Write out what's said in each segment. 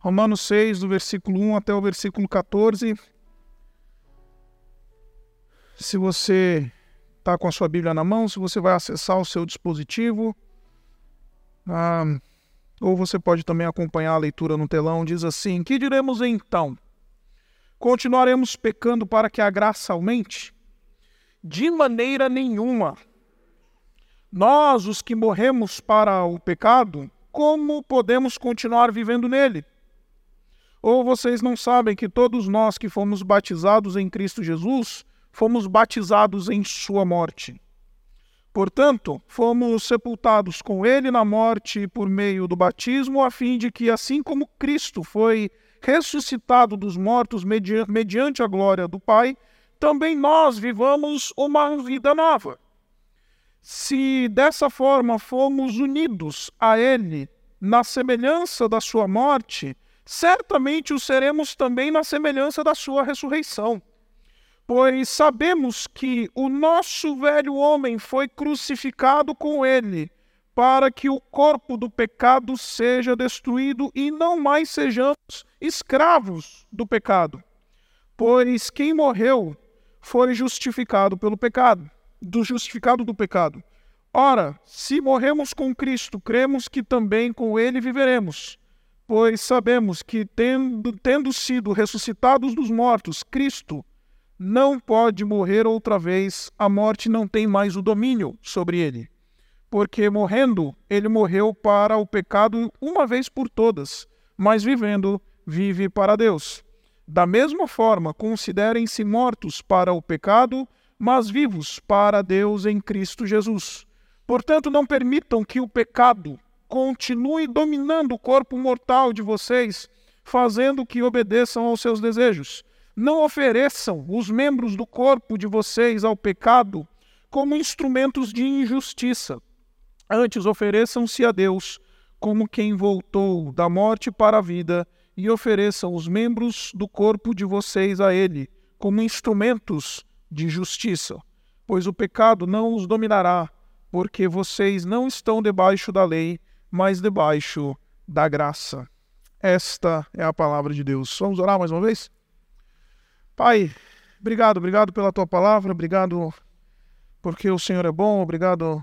Romanos 6, do versículo 1 até o versículo 14. Se você está com a sua Bíblia na mão, se você vai acessar o seu dispositivo, ah, ou você pode também acompanhar a leitura no telão, diz assim: Que diremos então? Continuaremos pecando para que a graça aumente? De maneira nenhuma. Nós, os que morremos para o pecado, como podemos continuar vivendo nele? Ou vocês não sabem que todos nós que fomos batizados em Cristo Jesus, fomos batizados em Sua morte? Portanto, fomos sepultados com Ele na morte por meio do batismo, a fim de que, assim como Cristo foi ressuscitado dos mortos medi mediante a glória do Pai, também nós vivamos uma vida nova. Se dessa forma fomos unidos a Ele na semelhança da Sua morte, certamente o seremos também na semelhança da sua ressurreição. Pois sabemos que o nosso velho homem foi crucificado com ele, para que o corpo do pecado seja destruído e não mais sejamos escravos do pecado. Pois quem morreu foi justificado pelo pecado, do justificado do pecado. Ora, se morremos com Cristo, cremos que também com ele viveremos pois sabemos que, tendo, tendo sido ressuscitados dos mortos, Cristo não pode morrer outra vez, a morte não tem mais o domínio sobre ele. Porque morrendo, ele morreu para o pecado uma vez por todas, mas vivendo, vive para Deus. Da mesma forma, considerem-se mortos para o pecado, mas vivos para Deus em Cristo Jesus. Portanto, não permitam que o pecado continue dominando o corpo mortal de vocês, fazendo que obedeçam aos seus desejos. Não ofereçam os membros do corpo de vocês ao pecado como instrumentos de injustiça. Antes, ofereçam-se a Deus como quem voltou da morte para a vida e ofereçam os membros do corpo de vocês a Ele como instrumentos de justiça. Pois o pecado não os dominará, porque vocês não estão debaixo da lei, mas debaixo da graça. Esta é a palavra de Deus. Vamos orar mais uma vez? Pai, obrigado, obrigado pela tua palavra, obrigado porque o Senhor é bom, obrigado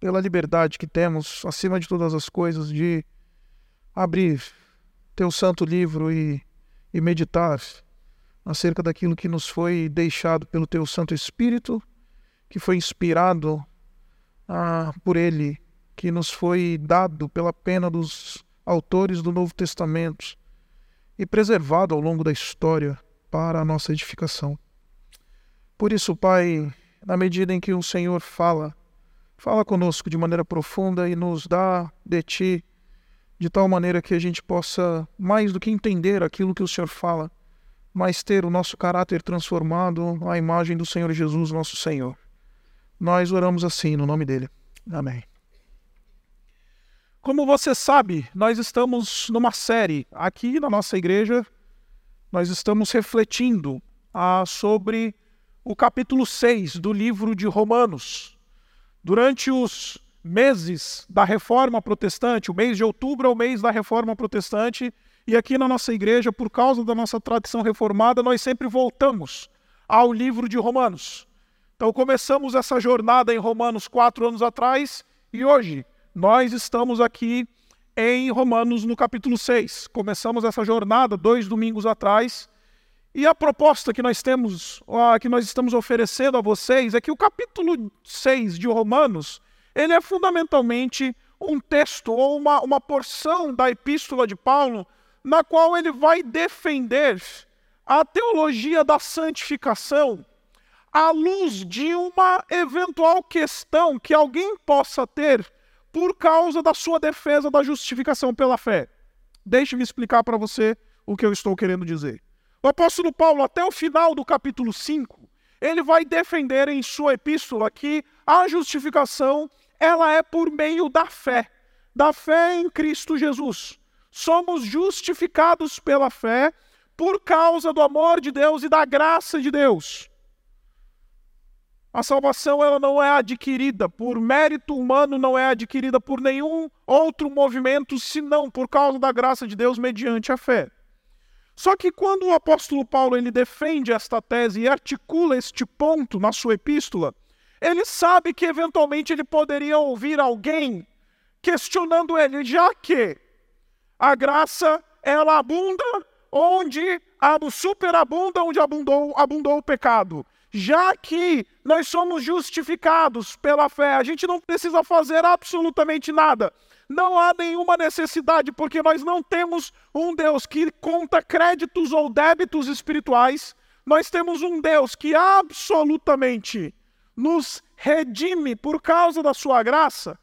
pela liberdade que temos, acima de todas as coisas, de abrir teu santo livro e, e meditar acerca daquilo que nos foi deixado pelo teu Santo Espírito, que foi inspirado ah, por Ele que nos foi dado pela pena dos autores do Novo Testamento e preservado ao longo da história para a nossa edificação. Por isso, Pai, na medida em que o Senhor fala, fala conosco de maneira profunda e nos dá de Ti, de tal maneira que a gente possa, mais do que entender aquilo que o Senhor fala, mas ter o nosso caráter transformado à imagem do Senhor Jesus, nosso Senhor. Nós oramos assim, no nome dele. Amém. Como você sabe, nós estamos numa série aqui na nossa igreja, nós estamos refletindo ah, sobre o capítulo 6 do livro de Romanos. Durante os meses da reforma protestante, o mês de outubro é o mês da reforma protestante, e aqui na nossa igreja, por causa da nossa tradição reformada, nós sempre voltamos ao livro de Romanos. Então começamos essa jornada em Romanos quatro anos atrás, e hoje nós estamos aqui em Romanos no capítulo 6. Começamos essa jornada dois domingos atrás. E a proposta que nós temos, que nós estamos oferecendo a vocês é que o capítulo 6 de Romanos, ele é fundamentalmente um texto ou uma, uma porção da epístola de Paulo, na qual ele vai defender a teologia da santificação à luz de uma eventual questão que alguém possa ter por causa da sua defesa da justificação pela fé. Deixe-me explicar para você o que eu estou querendo dizer. O apóstolo Paulo, até o final do capítulo 5, ele vai defender em sua epístola que a justificação ela é por meio da fé, da fé em Cristo Jesus. Somos justificados pela fé por causa do amor de Deus e da graça de Deus. A salvação ela não é adquirida por mérito humano, não é adquirida por nenhum outro movimento, senão por causa da graça de Deus mediante a fé. Só que quando o apóstolo Paulo ele defende esta tese e articula este ponto na sua epístola, ele sabe que eventualmente ele poderia ouvir alguém questionando ele, já que a graça ela abunda onde superabunda onde abundou, abundou o pecado. Já que nós somos justificados pela fé, a gente não precisa fazer absolutamente nada. Não há nenhuma necessidade, porque nós não temos um Deus que conta créditos ou débitos espirituais. Nós temos um Deus que absolutamente nos redime por causa da sua graça.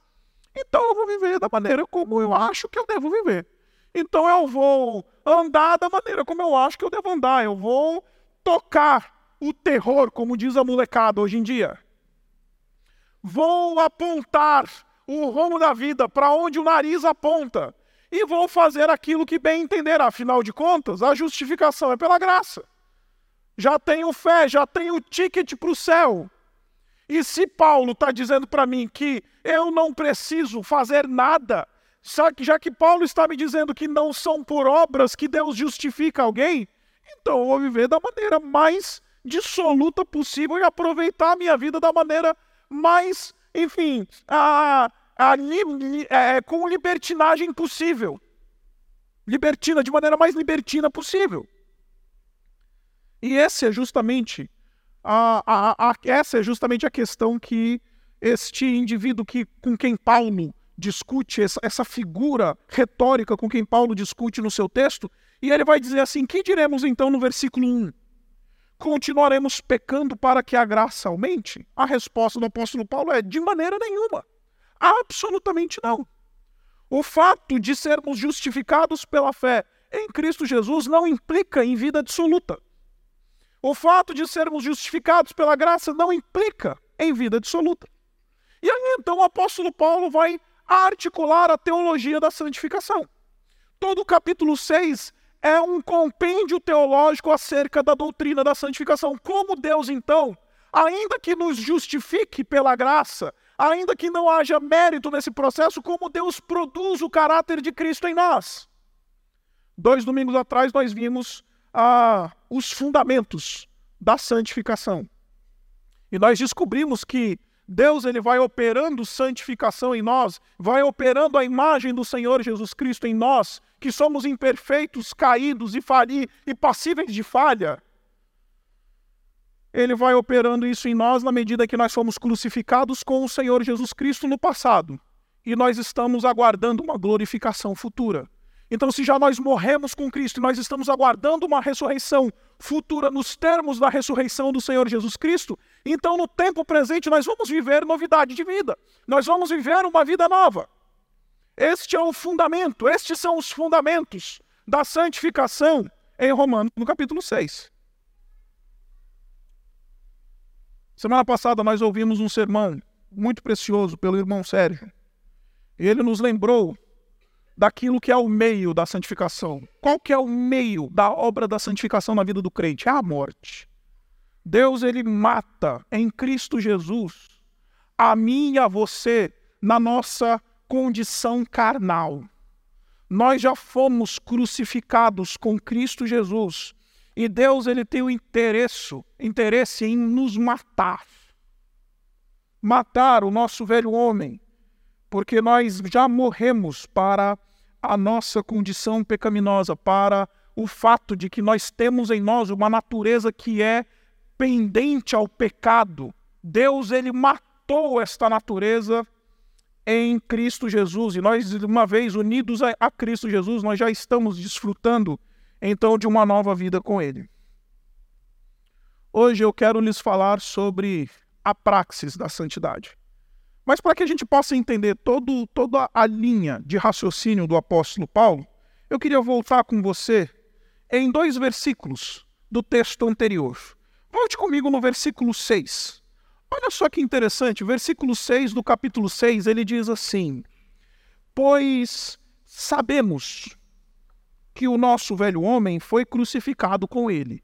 Então eu vou viver da maneira como eu acho que eu devo viver. Então eu vou andar da maneira como eu acho que eu devo andar. Eu vou tocar o terror, como diz a molecada hoje em dia. Vou apontar o rumo da vida para onde o nariz aponta. E vou fazer aquilo que bem entender. Afinal de contas, a justificação é pela graça. Já tenho fé, já tenho ticket para o céu. E se Paulo está dizendo para mim que eu não preciso fazer nada, já que Paulo está me dizendo que não são por obras que Deus justifica alguém, então eu vou viver da maneira mais dissoluta possível e aproveitar a minha vida da maneira mais, enfim, a, a, é, com libertinagem possível. Libertina, de maneira mais libertina possível. E esse é justamente a, a, a, essa é justamente a questão que este indivíduo que, com quem Paulo discute, essa, essa figura retórica com quem Paulo discute no seu texto, e ele vai dizer assim: que diremos então no versículo 1? Continuaremos pecando para que a graça aumente? A resposta do apóstolo Paulo é: de maneira nenhuma. Absolutamente não. O fato de sermos justificados pela fé em Cristo Jesus não implica em vida absoluta. O fato de sermos justificados pela graça não implica em vida absoluta. E aí então o apóstolo Paulo vai articular a teologia da santificação. Todo o capítulo 6 é um compêndio teológico acerca da doutrina da santificação. Como Deus, então, ainda que nos justifique pela graça, ainda que não haja mérito nesse processo, como Deus produz o caráter de Cristo em nós. Dois domingos atrás nós vimos ah, os fundamentos da santificação. E nós descobrimos que Deus ele vai operando santificação em nós, vai operando a imagem do Senhor Jesus Cristo em nós, que somos imperfeitos, caídos e, e passíveis de falha. Ele vai operando isso em nós na medida que nós fomos crucificados com o Senhor Jesus Cristo no passado. E nós estamos aguardando uma glorificação futura. Então, se já nós morremos com Cristo e nós estamos aguardando uma ressurreição futura nos termos da ressurreição do Senhor Jesus Cristo, então no tempo presente nós vamos viver novidade de vida. Nós vamos viver uma vida nova. Este é o fundamento, estes são os fundamentos da santificação em Romanos, no capítulo 6. Semana passada nós ouvimos um sermão muito precioso pelo irmão Sérgio. Ele nos lembrou daquilo que é o meio da santificação. Qual que é o meio da obra da santificação na vida do crente? É a morte. Deus ele mata em Cristo Jesus a mim e a você na nossa condição carnal. Nós já fomos crucificados com Cristo Jesus e Deus ele tem o interesse, interesse em nos matar. Matar o nosso velho homem, porque nós já morremos para a nossa condição pecaminosa, para o fato de que nós temos em nós uma natureza que é pendente ao pecado. Deus ele matou esta natureza em Cristo Jesus e nós uma vez unidos a, a Cristo Jesus, nós já estamos desfrutando então de uma nova vida com ele. Hoje eu quero lhes falar sobre a praxis da santidade. Mas para que a gente possa entender todo, toda a linha de raciocínio do apóstolo Paulo, eu queria voltar com você em dois versículos do texto anterior. Volte comigo no versículo 6. Olha só que interessante, versículo 6 do capítulo 6, ele diz assim: Pois sabemos que o nosso velho homem foi crucificado com ele.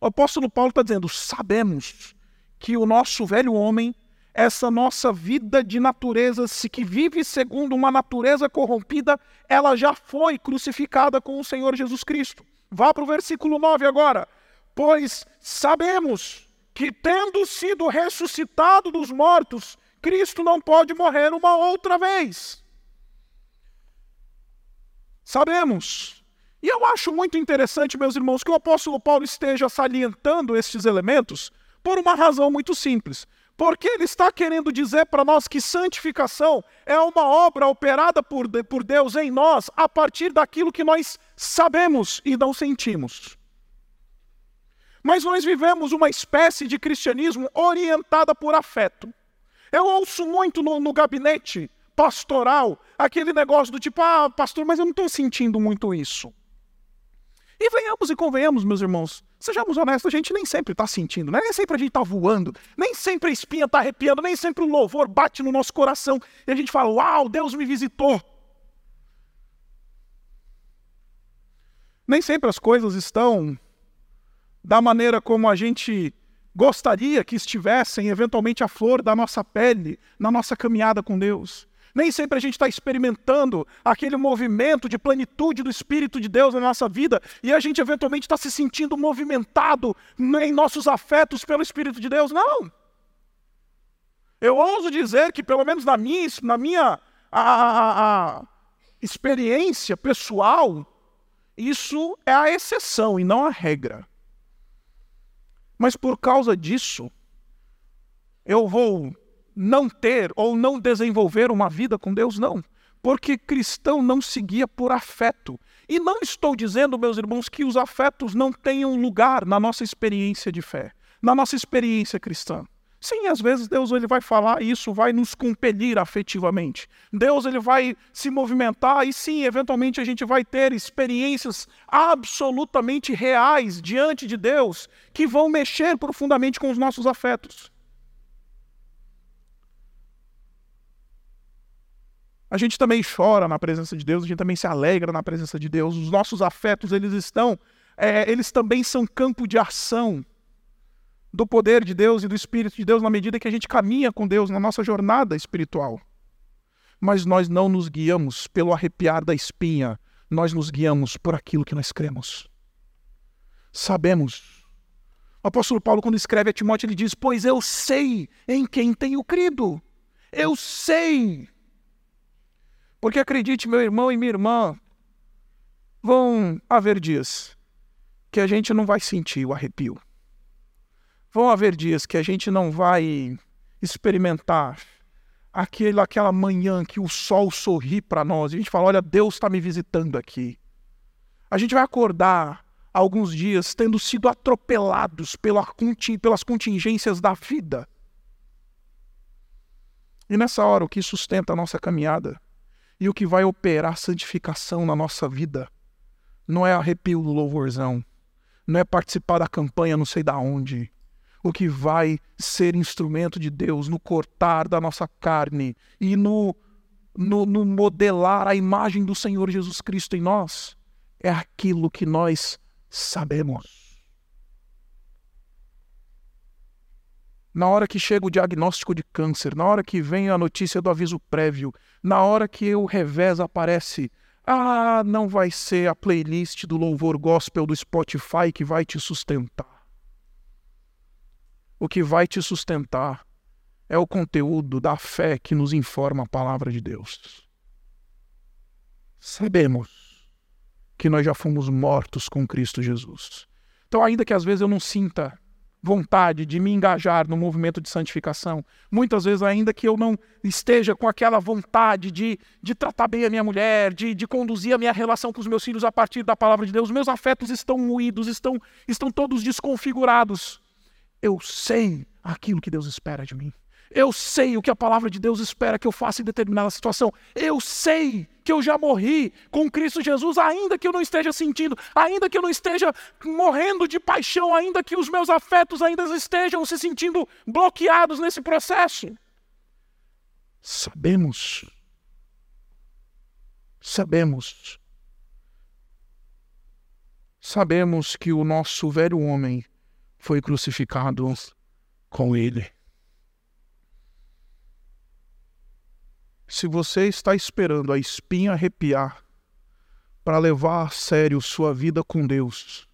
O apóstolo Paulo está dizendo: sabemos que o nosso velho homem, essa nossa vida de natureza, que vive segundo uma natureza corrompida, ela já foi crucificada com o Senhor Jesus Cristo. Vá para o versículo 9 agora. Pois sabemos que, tendo sido ressuscitado dos mortos, Cristo não pode morrer uma outra vez. Sabemos. E eu acho muito interessante, meus irmãos, que o apóstolo Paulo esteja salientando estes elementos por uma razão muito simples. Porque ele está querendo dizer para nós que santificação é uma obra operada por, por Deus em nós a partir daquilo que nós sabemos e não sentimos. Mas nós vivemos uma espécie de cristianismo orientada por afeto. Eu ouço muito no, no gabinete pastoral aquele negócio do tipo, ah, pastor, mas eu não estou sentindo muito isso. E venhamos e convenhamos, meus irmãos, sejamos honestos, a gente nem sempre está sentindo, né? nem sempre a gente está voando, nem sempre a espinha está arrepiando, nem sempre o louvor bate no nosso coração e a gente fala, uau, Deus me visitou. Nem sempre as coisas estão da maneira como a gente gostaria que estivessem, eventualmente, a flor da nossa pele na nossa caminhada com Deus. Nem sempre a gente está experimentando aquele movimento de plenitude do Espírito de Deus na nossa vida e a gente eventualmente está se sentindo movimentado em nossos afetos pelo Espírito de Deus. Não. Eu ouso dizer que, pelo menos na minha, na minha a, a, a experiência pessoal, isso é a exceção e não a regra. Mas por causa disso, eu vou não ter ou não desenvolver uma vida com Deus? Não. Porque cristão não se guia por afeto. E não estou dizendo, meus irmãos, que os afetos não tenham lugar na nossa experiência de fé, na nossa experiência cristã. Sim, às vezes Deus ele vai falar e isso vai nos compelir afetivamente. Deus ele vai se movimentar e sim, eventualmente a gente vai ter experiências absolutamente reais diante de Deus que vão mexer profundamente com os nossos afetos. A gente também chora na presença de Deus, a gente também se alegra na presença de Deus. Os nossos afetos, eles estão, é, eles também são campo de ação do poder de Deus e do Espírito de Deus na medida que a gente caminha com Deus na nossa jornada espiritual. Mas nós não nos guiamos pelo arrepiar da espinha, nós nos guiamos por aquilo que nós cremos. Sabemos. O apóstolo Paulo, quando escreve a Timóteo, ele diz: Pois eu sei em quem tenho crido. Eu sei. Porque acredite, meu irmão e minha irmã, vão haver dias que a gente não vai sentir o arrepio. Vão haver dias que a gente não vai experimentar aquele, aquela manhã que o sol sorri para nós e a gente fala: Olha, Deus está me visitando aqui. A gente vai acordar alguns dias tendo sido atropelados pela, pelas contingências da vida. E nessa hora, o que sustenta a nossa caminhada e o que vai operar santificação na nossa vida não é arrepio do louvorzão, não é participar da campanha não sei da onde, o que vai ser instrumento de Deus no cortar da nossa carne e no, no, no modelar a imagem do Senhor Jesus Cristo em nós, é aquilo que nós sabemos. na hora que chega o diagnóstico de câncer, na hora que vem a notícia do aviso prévio, na hora que o revés aparece, ah, não vai ser a playlist do louvor gospel do Spotify que vai te sustentar o que vai te sustentar é o conteúdo da fé que nos informa a palavra de Deus. Sabemos que nós já fomos mortos com Cristo Jesus. Então, ainda que às vezes eu não sinta vontade de me engajar no movimento de santificação, muitas vezes, ainda que eu não esteja com aquela vontade de, de tratar bem a minha mulher, de, de conduzir a minha relação com os meus filhos a partir da palavra de Deus, meus afetos estão moídos, estão, estão todos desconfigurados. Eu sei aquilo que Deus espera de mim. Eu sei o que a palavra de Deus espera que eu faça em determinada situação. Eu sei que eu já morri com Cristo Jesus, ainda que eu não esteja sentindo, ainda que eu não esteja morrendo de paixão, ainda que os meus afetos ainda estejam se sentindo bloqueados nesse processo. Sabemos. Sabemos. Sabemos que o nosso velho homem foi crucificado com Ele. Se você está esperando a espinha arrepiar para levar a sério sua vida com Deus,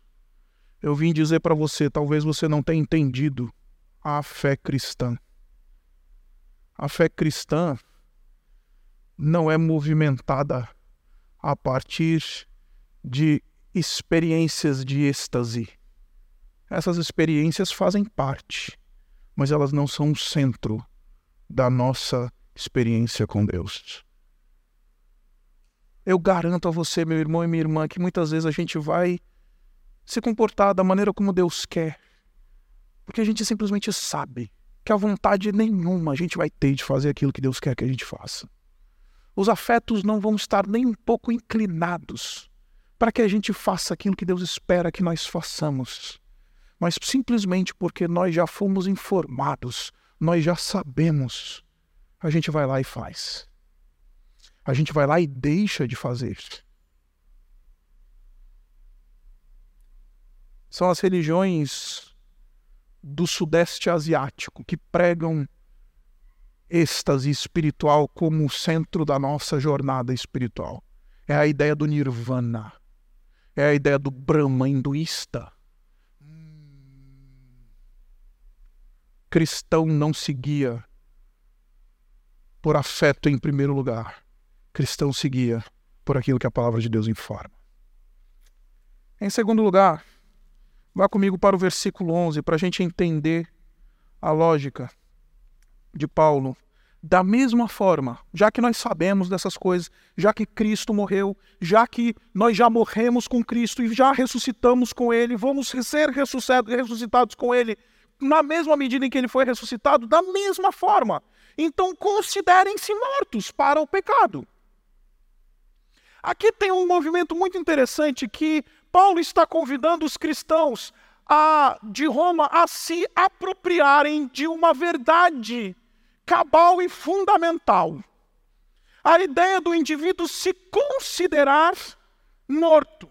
eu vim dizer para você, talvez você não tenha entendido a fé cristã. A fé cristã não é movimentada a partir de experiências de êxtase. Essas experiências fazem parte, mas elas não são o centro da nossa experiência com Deus. Eu garanto a você, meu irmão e minha irmã, que muitas vezes a gente vai se comportar da maneira como Deus quer, porque a gente simplesmente sabe que a vontade nenhuma a gente vai ter de fazer aquilo que Deus quer que a gente faça. Os afetos não vão estar nem um pouco inclinados para que a gente faça aquilo que Deus espera que nós façamos, mas simplesmente porque nós já fomos informados, nós já sabemos a gente vai lá e faz. A gente vai lá e deixa de fazer. São as religiões do Sudeste Asiático que pregam êxtase espiritual como o centro da nossa jornada espiritual. É a ideia do nirvana. É a ideia do Brahma hinduísta. Cristão não seguia por afeto em primeiro lugar. Cristão seguia por aquilo que a palavra de Deus informa. Em segundo lugar, vá comigo para o versículo 11 para a gente entender a lógica de Paulo. Da mesma forma, já que nós sabemos dessas coisas, já que Cristo morreu, já que nós já morremos com Cristo e já ressuscitamos com Ele, vamos ser ressuscitados com Ele na mesma medida em que Ele foi ressuscitado, da mesma forma, então considerem-se mortos para o pecado. Aqui tem um movimento muito interessante que Paulo está convidando os cristãos a, de Roma a se apropriarem de uma verdade cabal e fundamental. A ideia do indivíduo se considerar morto.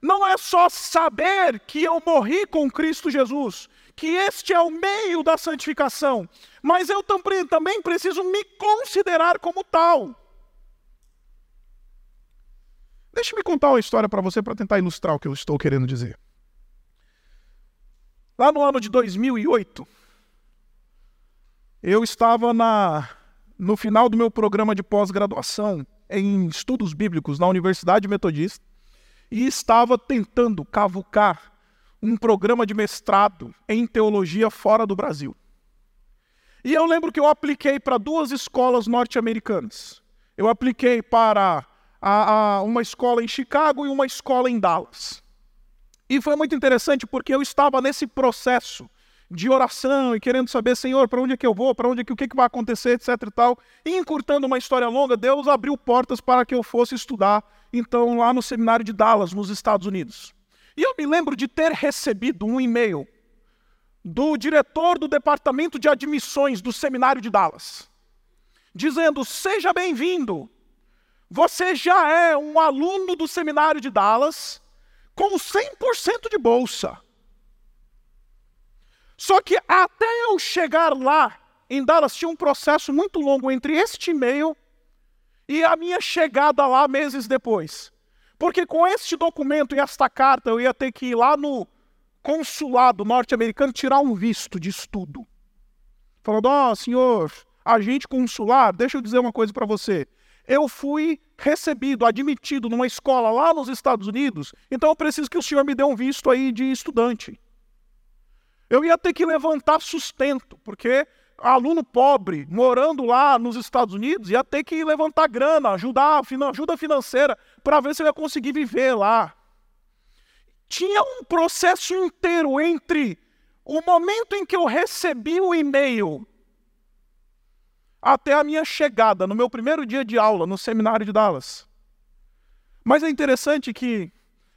Não é só saber que eu morri com Cristo Jesus, que este é o meio da santificação, mas eu também preciso me considerar como tal. Deixe-me contar uma história para você para tentar ilustrar o que eu estou querendo dizer. Lá no ano de 2008, eu estava na, no final do meu programa de pós-graduação em estudos bíblicos na Universidade Metodista e estava tentando cavucar um programa de mestrado em teologia fora do Brasil. E eu lembro que eu apliquei para duas escolas norte-americanas. Eu apliquei para a, a, uma escola em Chicago e uma escola em Dallas. E foi muito interessante porque eu estava nesse processo de oração e querendo saber, Senhor, para onde é que eu vou, para onde é que o que, que vai acontecer, etc e tal. E encurtando uma história longa, Deus abriu portas para que eu fosse estudar, então, lá no seminário de Dallas, nos Estados Unidos. E eu me lembro de ter recebido um e-mail do diretor do departamento de admissões do seminário de Dallas, dizendo: Seja bem-vindo, você já é um aluno do seminário de Dallas com 100% de bolsa. Só que até eu chegar lá, em Dallas, tinha um processo muito longo entre este e-mail e a minha chegada lá meses depois. Porque com este documento e esta carta eu ia ter que ir lá no consulado norte-americano tirar um visto de estudo. Falando, ó, oh, senhor, agente consular, deixa eu dizer uma coisa para você. Eu fui recebido, admitido numa escola lá nos Estados Unidos, então eu preciso que o senhor me dê um visto aí de estudante. Eu ia ter que levantar sustento, porque aluno pobre, morando lá nos Estados Unidos, ia ter que levantar grana, ajudar, ajuda financeira, para ver se ele ia conseguir viver lá. Tinha um processo inteiro entre o momento em que eu recebi o e-mail até a minha chegada no meu primeiro dia de aula no seminário de Dallas. Mas é interessante que,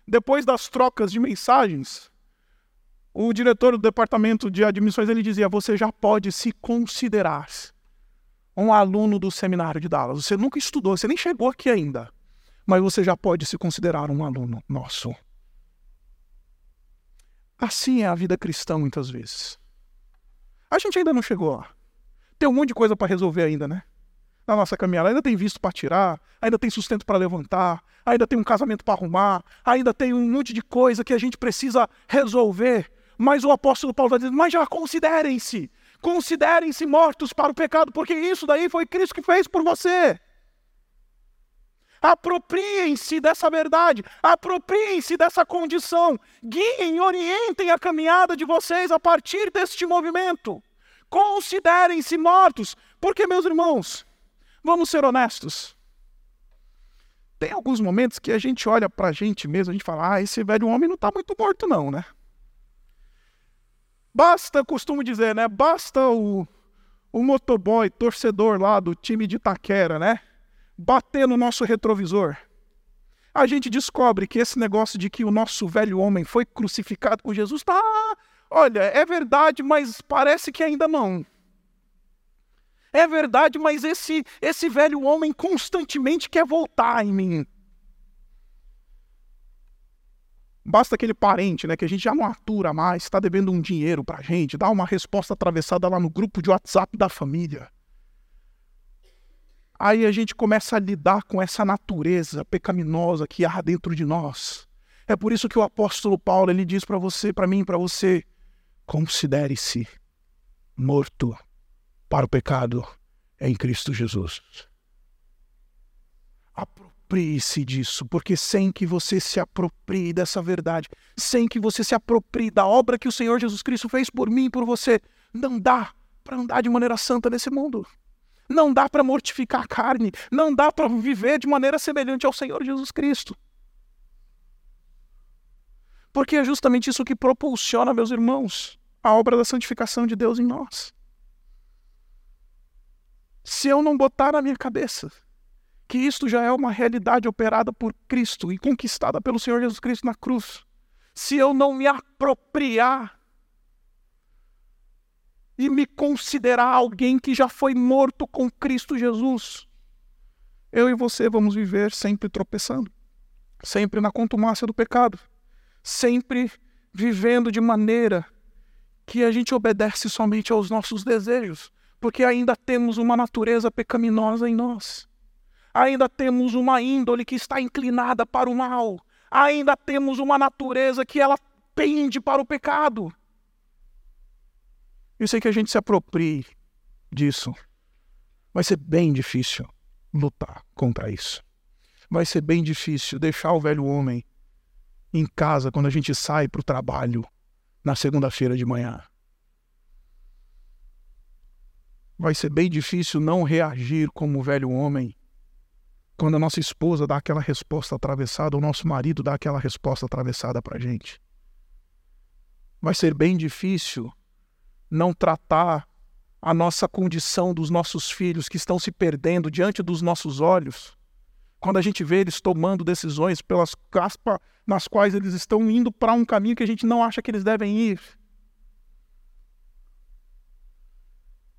depois das trocas de mensagens, o diretor do departamento de admissões ele dizia: você já pode se considerar um aluno do seminário de Dallas. Você nunca estudou, você nem chegou aqui ainda, mas você já pode se considerar um aluno nosso. Assim é a vida cristã muitas vezes. A gente ainda não chegou lá. Tem um monte de coisa para resolver ainda, né? Na nossa caminhada. Ainda tem visto para tirar, ainda tem sustento para levantar, ainda tem um casamento para arrumar, ainda tem um monte de coisa que a gente precisa resolver. Mas o apóstolo Paulo está dizendo: mas já considerem-se, considerem-se mortos para o pecado, porque isso daí foi Cristo que fez por você. Apropriem-se dessa verdade, apropriem-se dessa condição, guiem, orientem a caminhada de vocês a partir deste movimento. Considerem-se mortos, porque, meus irmãos, vamos ser honestos. Tem alguns momentos que a gente olha para a gente mesmo, a gente fala, ah, esse velho homem não está muito morto, não, né? Basta, costumo dizer, né? Basta o, o motoboy, torcedor lá do time de Itaquera, né? Bater no nosso retrovisor, a gente descobre que esse negócio de que o nosso velho homem foi crucificado com Jesus tá, olha, é verdade, mas parece que ainda não. É verdade, mas esse esse velho homem constantemente quer voltar em mim. Basta aquele parente, né, que a gente já não atura mais, está devendo um dinheiro para a gente, dá uma resposta atravessada lá no grupo de WhatsApp da família. Aí a gente começa a lidar com essa natureza pecaminosa que há dentro de nós. É por isso que o apóstolo Paulo ele diz para você, para mim, para você, considere-se morto para o pecado em Cristo Jesus. Aproprie-se disso, porque sem que você se aproprie dessa verdade, sem que você se aproprie da obra que o Senhor Jesus Cristo fez por mim e por você, não dá para andar de maneira santa nesse mundo. Não dá para mortificar a carne, não dá para viver de maneira semelhante ao Senhor Jesus Cristo. Porque é justamente isso que propulsiona, meus irmãos, a obra da santificação de Deus em nós. Se eu não botar na minha cabeça que isto já é uma realidade operada por Cristo e conquistada pelo Senhor Jesus Cristo na cruz, se eu não me apropriar e me considerar alguém que já foi morto com Cristo Jesus. Eu e você vamos viver sempre tropeçando, sempre na contumácia do pecado, sempre vivendo de maneira que a gente obedece somente aos nossos desejos, porque ainda temos uma natureza pecaminosa em nós. Ainda temos uma índole que está inclinada para o mal. Ainda temos uma natureza que ela pende para o pecado. Eu sei que a gente se aproprie disso. Vai ser bem difícil lutar contra isso. Vai ser bem difícil deixar o velho homem em casa quando a gente sai para o trabalho na segunda-feira de manhã. Vai ser bem difícil não reagir como o velho homem quando a nossa esposa dá aquela resposta atravessada, o nosso marido dá aquela resposta atravessada para a gente. Vai ser bem difícil não tratar a nossa condição dos nossos filhos que estão se perdendo diante dos nossos olhos, quando a gente vê eles tomando decisões pelas caspas nas quais eles estão indo para um caminho que a gente não acha que eles devem ir.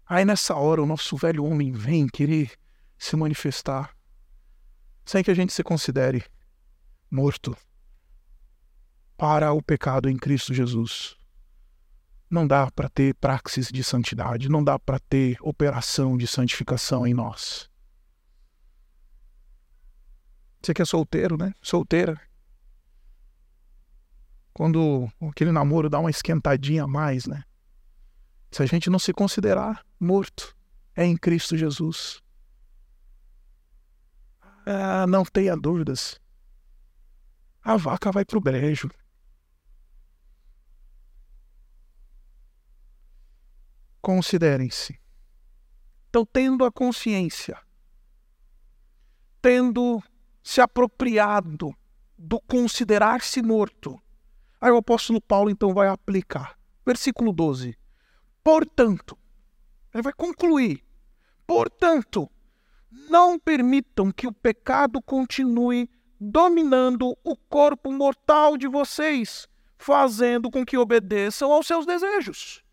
Aí nessa hora o nosso velho homem vem querer se manifestar, sem que a gente se considere morto para o pecado em Cristo Jesus. Não dá para ter praxis de santidade, não dá para ter operação de santificação em nós. Você que é solteiro, né? Solteira. Quando aquele namoro dá uma esquentadinha a mais, né? Se a gente não se considerar morto, é em Cristo Jesus. Ah, não tenha dúvidas. A vaca vai pro brejo. Considerem-se. Então, tendo a consciência, tendo se apropriado do considerar-se morto, aí o apóstolo Paulo então vai aplicar. Versículo 12. Portanto, ele vai concluir. Portanto, não permitam que o pecado continue dominando o corpo mortal de vocês, fazendo com que obedeçam aos seus desejos.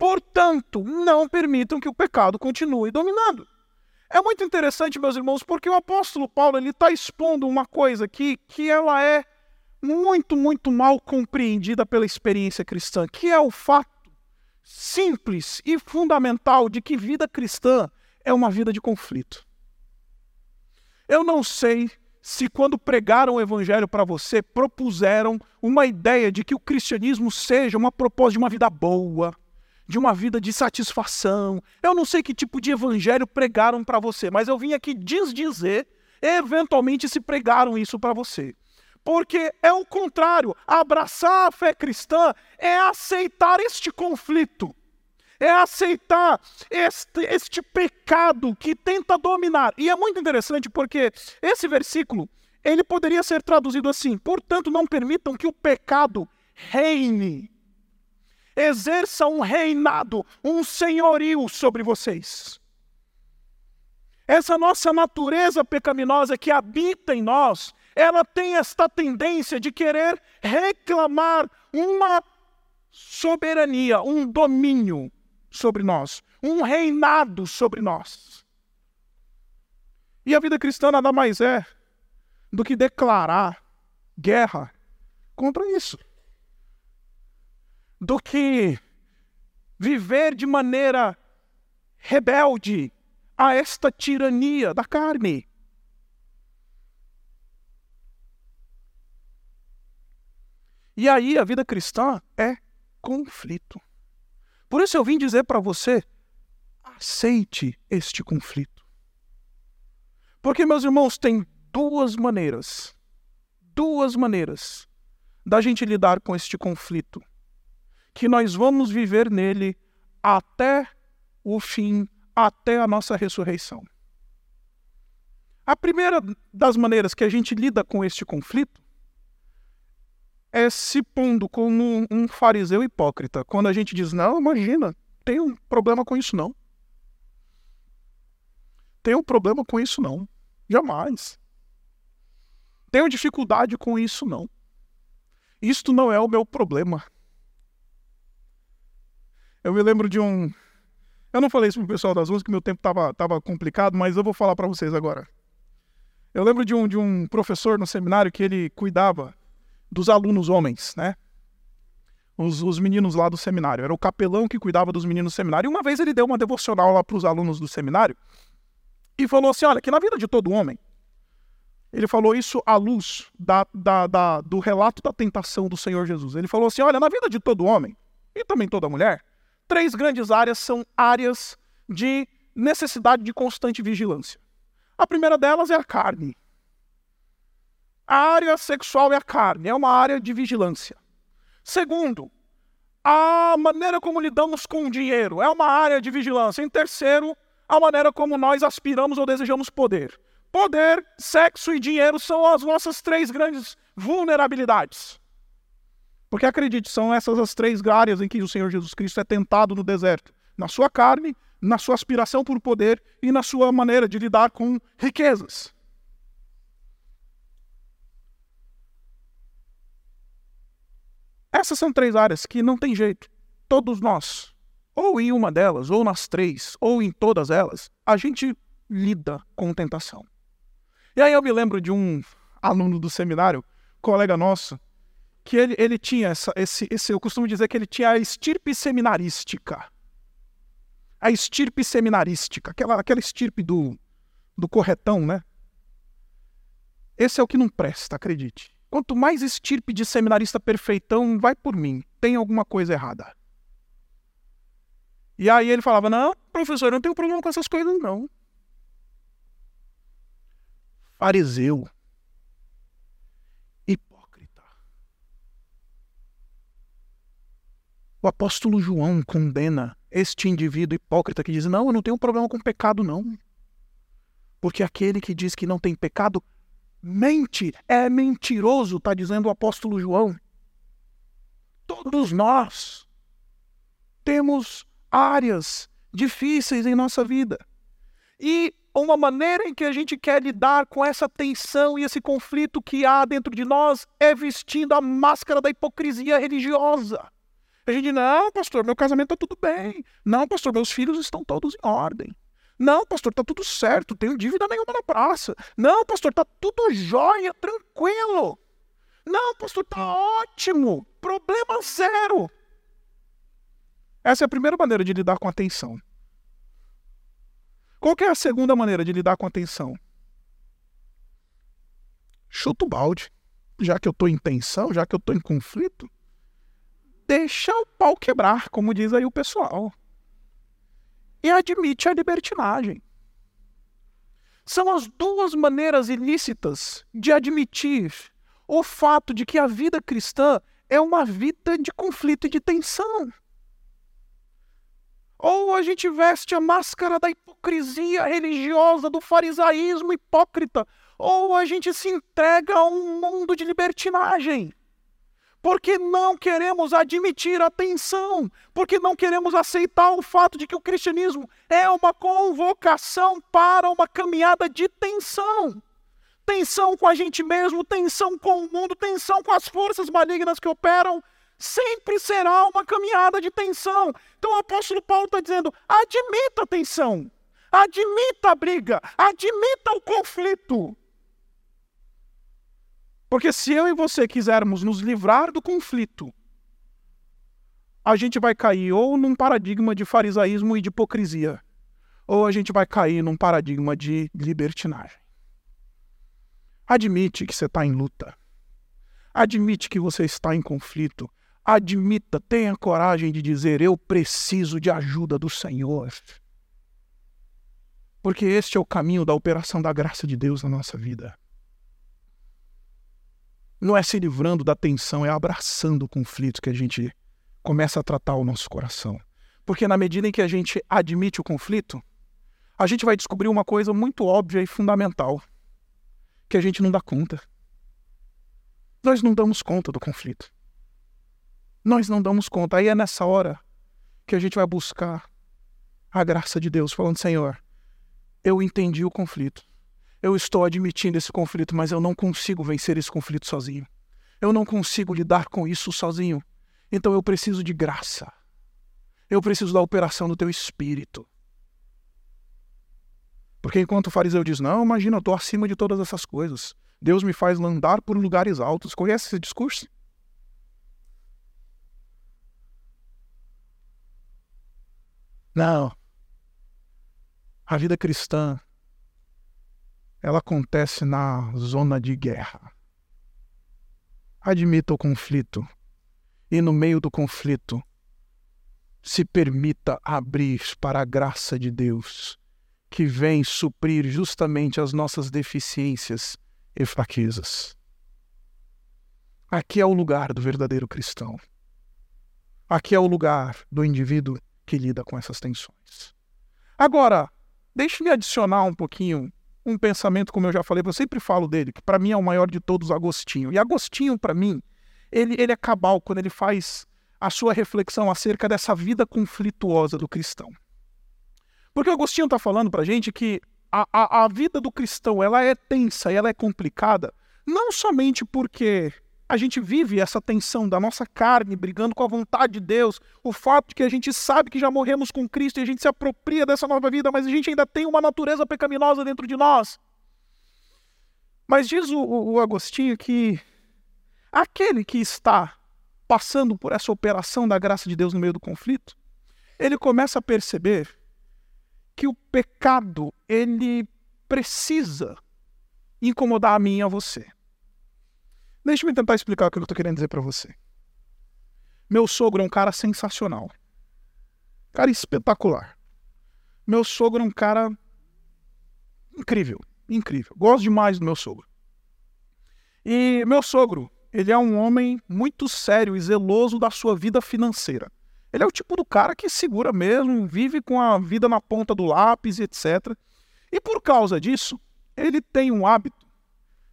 Portanto, não permitam que o pecado continue dominando. É muito interessante, meus irmãos, porque o apóstolo Paulo ele está expondo uma coisa aqui que ela é muito, muito mal compreendida pela experiência cristã, que é o fato simples e fundamental de que vida cristã é uma vida de conflito. Eu não sei se quando pregaram o evangelho para você, propuseram uma ideia de que o cristianismo seja uma proposta de uma vida boa, de uma vida de satisfação. Eu não sei que tipo de evangelho pregaram para você, mas eu vim aqui desdizer, eventualmente se pregaram isso para você. Porque é o contrário, abraçar a fé cristã é aceitar este conflito é aceitar este, este pecado que tenta dominar. E é muito interessante porque esse versículo, ele poderia ser traduzido assim: portanto, não permitam que o pecado reine. Exerça um reinado, um senhorio sobre vocês. Essa nossa natureza pecaminosa que habita em nós, ela tem esta tendência de querer reclamar uma soberania, um domínio sobre nós, um reinado sobre nós. E a vida cristã nada mais é do que declarar guerra contra isso. Do que viver de maneira rebelde a esta tirania da carne. E aí a vida cristã é conflito. Por isso eu vim dizer para você: aceite este conflito. Porque, meus irmãos, tem duas maneiras, duas maneiras da gente lidar com este conflito, que nós vamos viver nele até o fim, até a nossa ressurreição. A primeira das maneiras que a gente lida com este conflito é se pondo como um fariseu hipócrita. Quando a gente diz, não, imagina, tem um problema com isso não. Tenho um problema com isso não. Jamais. Tenho dificuldade com isso não. Isto não é o meu problema. Eu me lembro de um. Eu não falei isso pro pessoal das ruas que meu tempo estava tava complicado, mas eu vou falar para vocês agora. Eu lembro de um, de um professor no seminário que ele cuidava dos alunos homens, né? Os, os, meninos lá do seminário. Era o capelão que cuidava dos meninos do seminário. E uma vez ele deu uma devocional lá para os alunos do seminário e falou assim: olha, que na vida de todo homem, ele falou isso à luz da, da, da, do relato da tentação do Senhor Jesus. Ele falou assim: olha, na vida de todo homem, e também toda mulher, três grandes áreas são áreas de necessidade de constante vigilância. A primeira delas é a carne. A área sexual é a carne, é uma área de vigilância. Segundo, a maneira como lidamos com o dinheiro é uma área de vigilância. Em terceiro, a maneira como nós aspiramos ou desejamos poder. Poder, sexo e dinheiro são as nossas três grandes vulnerabilidades. Porque acredite, são essas as três áreas em que o Senhor Jesus Cristo é tentado no deserto: na sua carne, na sua aspiração por poder e na sua maneira de lidar com riquezas. Essas são três áreas que não tem jeito. Todos nós, ou em uma delas, ou nas três, ou em todas elas, a gente lida com tentação. E aí eu me lembro de um aluno do seminário, colega nosso, que ele, ele tinha essa, esse, esse, eu costumo dizer que ele tinha a estirpe seminarística. A estirpe seminarística, aquela, aquela estirpe do, do corretão, né? Esse é o que não presta, acredite. Quanto mais estirpe de seminarista perfeitão, vai por mim, tem alguma coisa errada. E aí ele falava: Não, professor, eu não tenho problema com essas coisas, não. Fariseu. Hipócrita. O apóstolo João condena este indivíduo hipócrita que diz: Não, eu não tenho problema com pecado, não. Porque aquele que diz que não tem pecado mente, é mentiroso, está dizendo o apóstolo João. Todos nós temos áreas difíceis em nossa vida. E uma maneira em que a gente quer lidar com essa tensão e esse conflito que há dentro de nós é vestindo a máscara da hipocrisia religiosa. A gente, não, pastor, meu casamento está tudo bem. Não, pastor, meus filhos estão todos em ordem. Não, pastor, tá tudo certo, tenho dívida nenhuma na praça. Não, pastor, tá tudo jóia, tranquilo. Não, pastor, tá ótimo, problema zero. Essa é a primeira maneira de lidar com a tensão. Qual é a segunda maneira de lidar com a tensão? Chuta o balde. Já que eu estou em tensão, já que eu estou em conflito, deixa o pau quebrar, como diz aí o pessoal. E admite a libertinagem. São as duas maneiras ilícitas de admitir o fato de que a vida cristã é uma vida de conflito e de tensão. Ou a gente veste a máscara da hipocrisia religiosa, do farisaísmo hipócrita, ou a gente se entrega a um mundo de libertinagem. Porque não queremos admitir a tensão, porque não queremos aceitar o fato de que o cristianismo é uma convocação para uma caminhada de tensão. Tensão com a gente mesmo, tensão com o mundo, tensão com as forças malignas que operam sempre será uma caminhada de tensão. Então o apóstolo Paulo está dizendo: admita a tensão, admita a briga, admita o conflito. Porque se eu e você quisermos nos livrar do conflito, a gente vai cair ou num paradigma de farisaísmo e de hipocrisia, ou a gente vai cair num paradigma de libertinagem. Admite que você está em luta. Admite que você está em conflito. Admita, tenha coragem de dizer: Eu preciso de ajuda do Senhor. Porque este é o caminho da operação da graça de Deus na nossa vida. Não é se livrando da tensão, é abraçando o conflito que a gente começa a tratar o nosso coração. Porque na medida em que a gente admite o conflito, a gente vai descobrir uma coisa muito óbvia e fundamental: que a gente não dá conta. Nós não damos conta do conflito. Nós não damos conta. Aí é nessa hora que a gente vai buscar a graça de Deus, falando: Senhor, eu entendi o conflito. Eu estou admitindo esse conflito, mas eu não consigo vencer esse conflito sozinho. Eu não consigo lidar com isso sozinho. Então eu preciso de graça. Eu preciso da operação do teu espírito. Porque enquanto o fariseu diz: Não, imagina, eu estou acima de todas essas coisas. Deus me faz andar por lugares altos. Conhece esse discurso? Não. A vida cristã ela acontece na zona de guerra. Admita o conflito e no meio do conflito se permita abrir para a graça de Deus, que vem suprir justamente as nossas deficiências e fraquezas. Aqui é o lugar do verdadeiro cristão. Aqui é o lugar do indivíduo que lida com essas tensões. Agora, deixe-me adicionar um pouquinho um pensamento, como eu já falei, eu sempre falo dele, que para mim é o maior de todos, Agostinho. E Agostinho, para mim, ele, ele é cabal quando ele faz a sua reflexão acerca dessa vida conflituosa do cristão. Porque Agostinho está falando para gente que a, a, a vida do cristão ela é tensa ela é complicada, não somente porque a gente vive essa tensão da nossa carne brigando com a vontade de Deus, o fato de que a gente sabe que já morremos com Cristo e a gente se apropria dessa nova vida, mas a gente ainda tem uma natureza pecaminosa dentro de nós. Mas diz o, o Agostinho que aquele que está passando por essa operação da graça de Deus no meio do conflito, ele começa a perceber que o pecado ele precisa incomodar a mim e a você. Deixa-me tentar explicar o que eu estou querendo dizer para você. Meu sogro é um cara sensacional. Cara espetacular. Meu sogro é um cara incrível, incrível. Gosto demais do meu sogro. E meu sogro, ele é um homem muito sério e zeloso da sua vida financeira. Ele é o tipo do cara que segura mesmo, vive com a vida na ponta do lápis, etc. E por causa disso, ele tem um hábito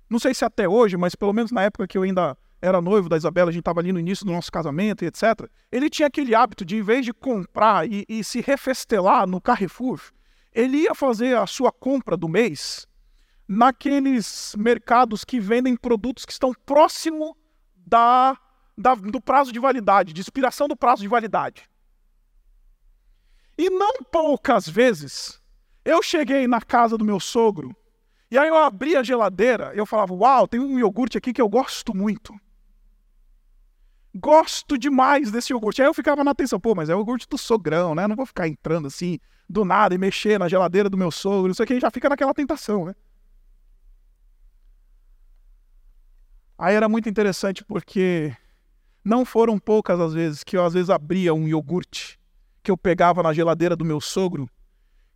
não sei se até hoje, mas pelo menos na época que eu ainda era noivo da Isabela, a gente estava ali no início do nosso casamento e etc. Ele tinha aquele hábito de, em vez de comprar e, e se refestelar no Carrefour, ele ia fazer a sua compra do mês naqueles mercados que vendem produtos que estão próximo da, da, do prazo de validade, de expiração do prazo de validade. E não poucas vezes eu cheguei na casa do meu sogro e aí eu abria a geladeira e eu falava, uau, tem um iogurte aqui que eu gosto muito. Gosto demais desse iogurte. Aí eu ficava na atenção, pô, mas é o iogurte do sogrão, né? Não vou ficar entrando assim do nada e mexer na geladeira do meu sogro, isso aqui já fica naquela tentação, né? Aí era muito interessante porque não foram poucas as vezes que eu às vezes abria um iogurte que eu pegava na geladeira do meu sogro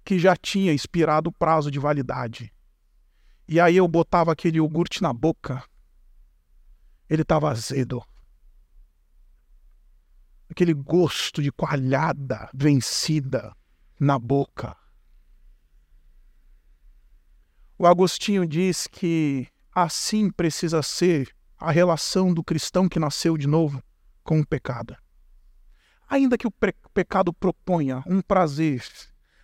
que já tinha expirado o prazo de validade. E aí eu botava aquele iogurte na boca. Ele estava azedo. Aquele gosto de coalhada vencida na boca. O Agostinho diz que assim precisa ser a relação do cristão que nasceu de novo com o pecado. Ainda que o pecado proponha um prazer,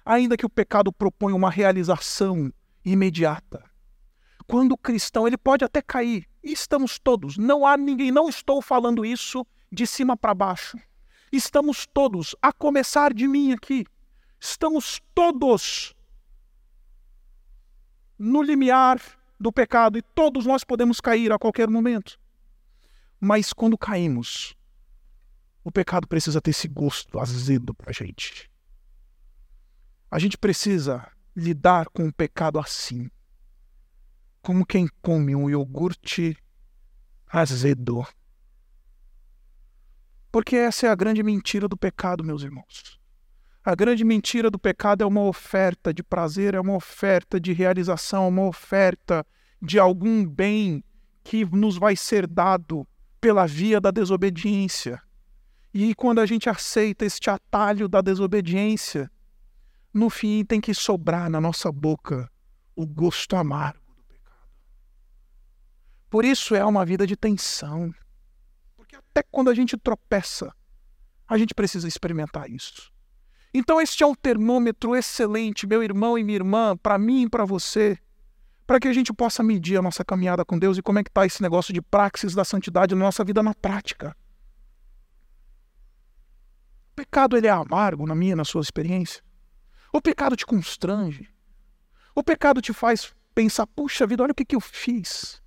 ainda que o pecado proponha uma realização imediata, quando o cristão ele pode até cair, e estamos todos, não há ninguém, não estou falando isso de cima para baixo. Estamos todos, a começar de mim aqui, Estamos todos no limiar do pecado e todos nós podemos cair a qualquer momento. Mas quando caímos, o pecado precisa ter esse gosto azedo para a gente. A gente precisa lidar com o pecado assim, como quem come um iogurte azedo. Porque essa é a grande mentira do pecado, meus irmãos. A grande mentira do pecado é uma oferta de prazer, é uma oferta de realização, é uma oferta de algum bem que nos vai ser dado pela via da desobediência. E quando a gente aceita este atalho da desobediência, no fim tem que sobrar na nossa boca o gosto amargo. Por isso é uma vida de tensão. Porque até quando a gente tropeça, a gente precisa experimentar isso. Então, este é um termômetro excelente, meu irmão e minha irmã, para mim e para você, para que a gente possa medir a nossa caminhada com Deus e como é que está esse negócio de praxis da santidade na nossa vida na prática. O pecado ele é amargo na minha, na sua experiência? O pecado te constrange? O pecado te faz pensar, puxa vida, olha o que, que eu fiz.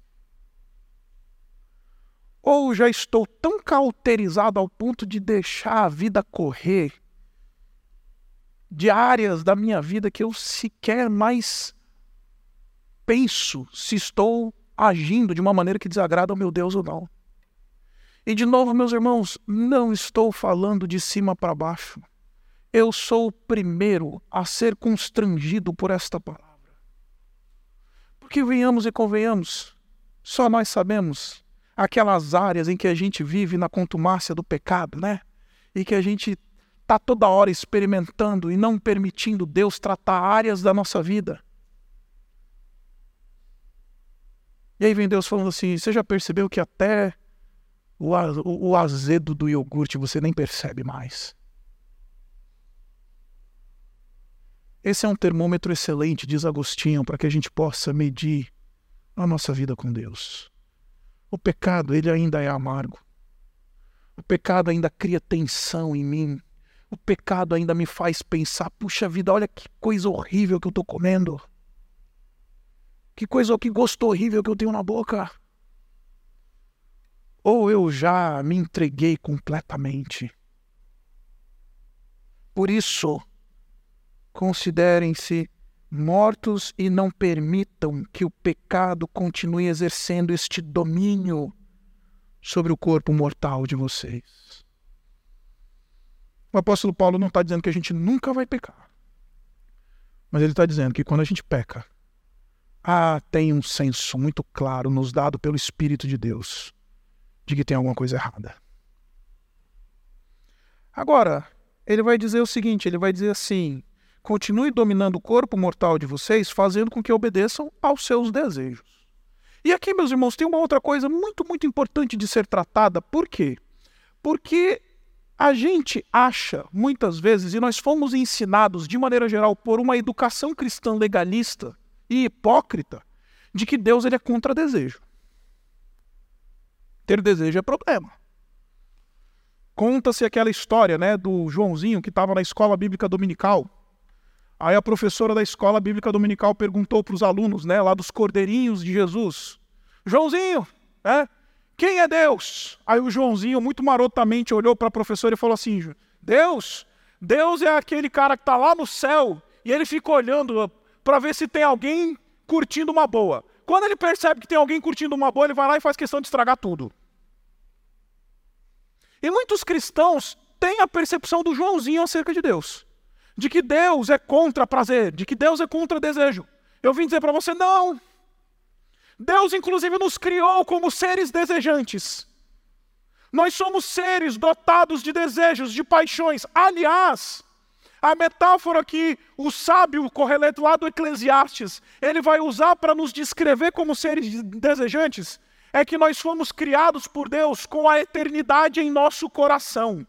Ou já estou tão cauterizado ao ponto de deixar a vida correr de áreas da minha vida que eu sequer mais penso se estou agindo de uma maneira que desagrada ao meu Deus ou não. E de novo, meus irmãos, não estou falando de cima para baixo. Eu sou o primeiro a ser constrangido por esta palavra. Porque venhamos e convenhamos, só nós sabemos aquelas áreas em que a gente vive na contumácia do pecado, né? E que a gente está toda hora experimentando e não permitindo Deus tratar áreas da nossa vida. E aí vem Deus falando assim: você já percebeu que até o, azedo do iogurte você nem percebe mais? Esse é um termômetro excelente, diz Agostinho, para que a gente possa medir a nossa vida com Deus. O pecado, ele ainda é amargo. O pecado ainda cria tensão em mim o pecado ainda me faz pensar: puxa vida, olha que coisa horrível que eu estou comendo. Que coisa, que gosto horrível que eu tenho na boca. Ou eu já me entreguei completamente. Por isso, considerem-se mortos e não permitam que o pecado continue exercendo este domínio sobre o corpo mortal de vocês. O apóstolo Paulo não está dizendo que a gente nunca vai pecar. Mas ele está dizendo que quando a gente peca, ah, tem um senso muito claro nos dado pelo Espírito de Deus de que tem alguma coisa errada. Agora, ele vai dizer o seguinte: ele vai dizer assim: continue dominando o corpo mortal de vocês, fazendo com que obedeçam aos seus desejos. E aqui, meus irmãos, tem uma outra coisa muito, muito importante de ser tratada. Por quê? Porque a gente acha, muitas vezes, e nós fomos ensinados, de maneira geral, por uma educação cristã legalista e hipócrita, de que Deus ele é contra desejo. Ter desejo é problema. Conta-se aquela história né, do Joãozinho que estava na escola bíblica dominical. Aí a professora da escola bíblica dominical perguntou para os alunos, né, lá dos cordeirinhos de Jesus: Joãozinho, né, Quem é Deus? Aí o Joãozinho, muito marotamente, olhou para a professora e falou assim: Deus? Deus é aquele cara que está lá no céu e ele fica olhando para ver se tem alguém curtindo uma boa. Quando ele percebe que tem alguém curtindo uma boa, ele vai lá e faz questão de estragar tudo. E muitos cristãos têm a percepção do Joãozinho acerca de Deus. De que Deus é contra prazer, de que Deus é contra desejo. Eu vim dizer para você, não. Deus, inclusive, nos criou como seres desejantes. Nós somos seres dotados de desejos, de paixões. Aliás, a metáfora que o sábio correleto lá do Eclesiastes, ele vai usar para nos descrever como seres desejantes, é que nós fomos criados por Deus com a eternidade em nosso coração.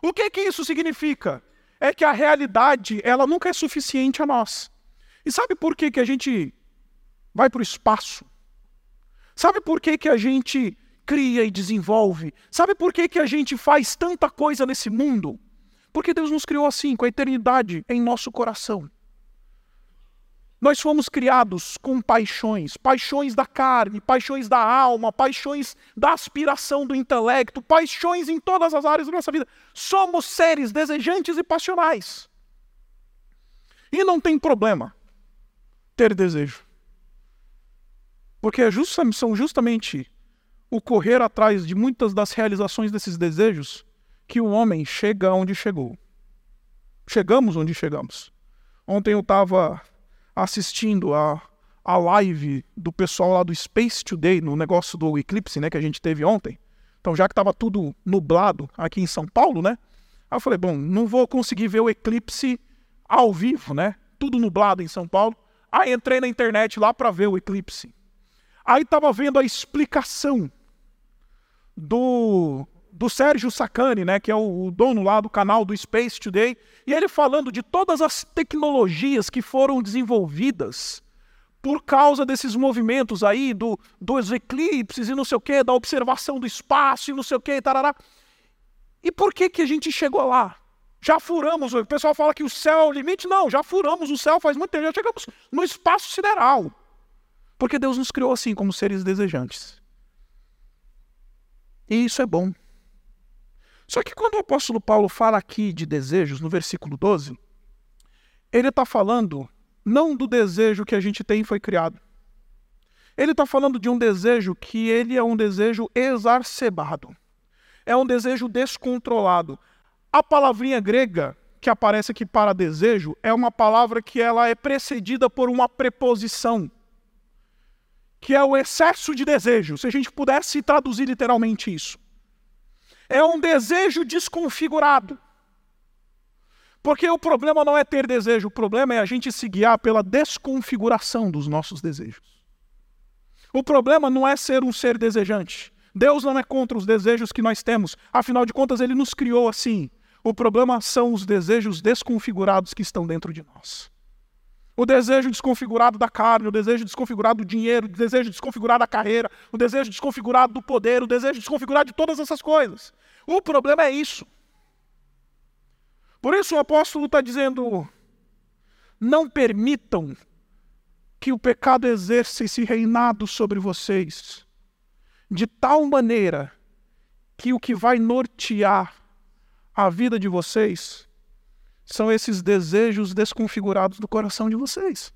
O que que isso significa? É que a realidade, ela nunca é suficiente a nós. E sabe por que que a gente vai para o espaço? Sabe por que que a gente cria e desenvolve? Sabe por que que a gente faz tanta coisa nesse mundo? Porque Deus nos criou assim, com a eternidade em nosso coração. Nós fomos criados com paixões, paixões da carne, paixões da alma, paixões da aspiração do intelecto, paixões em todas as áreas da nossa vida. Somos seres desejantes e passionais. E não tem problema ter desejo. Porque é são justamente o correr atrás de muitas das realizações desses desejos que o homem chega onde chegou. Chegamos onde chegamos. Ontem eu estava assistindo a, a live do pessoal lá do Space Today, no negócio do eclipse, né, que a gente teve ontem. Então, já que estava tudo nublado aqui em São Paulo, né? Aí eu falei, bom, não vou conseguir ver o eclipse ao vivo, né? Tudo nublado em São Paulo. Aí entrei na internet lá para ver o eclipse. Aí estava vendo a explicação do do Sérgio Sacani, né, que é o, dono lá do canal do Space Today, e ele falando de todas as tecnologias que foram desenvolvidas por causa desses movimentos aí, do, dos eclipses e não sei o que, da observação do espaço e não sei o que, tarará. E por que, que a gente chegou lá? Já furamos, o pessoal fala que o céu é o limite. Não, já furamos o céu faz muito tempo, já chegamos no espaço sideral. Porque Deus nos criou assim, como seres desejantes. E isso é bom. Só que quando o apóstolo Paulo fala aqui de desejos, no versículo 12, ele está falando não do desejo que a gente tem e foi criado. Ele está falando de um desejo que ele é um desejo exacerbado. É um desejo descontrolado. A palavrinha grega que aparece aqui para desejo é uma palavra que ela é precedida por uma preposição, que é o excesso de desejo. Se a gente pudesse traduzir literalmente isso. É um desejo desconfigurado. Porque o problema não é ter desejo, o problema é a gente se guiar pela desconfiguração dos nossos desejos. O problema não é ser um ser desejante. Deus não é contra os desejos que nós temos, afinal de contas, Ele nos criou assim. O problema são os desejos desconfigurados que estão dentro de nós. O desejo desconfigurado da carne, o desejo desconfigurado do dinheiro, o desejo desconfigurado da carreira, o desejo desconfigurado do poder, o desejo desconfigurado de todas essas coisas. O problema é isso. Por isso o apóstolo está dizendo: não permitam que o pecado exerça esse reinado sobre vocês, de tal maneira que o que vai nortear a vida de vocês são esses desejos desconfigurados do coração de vocês.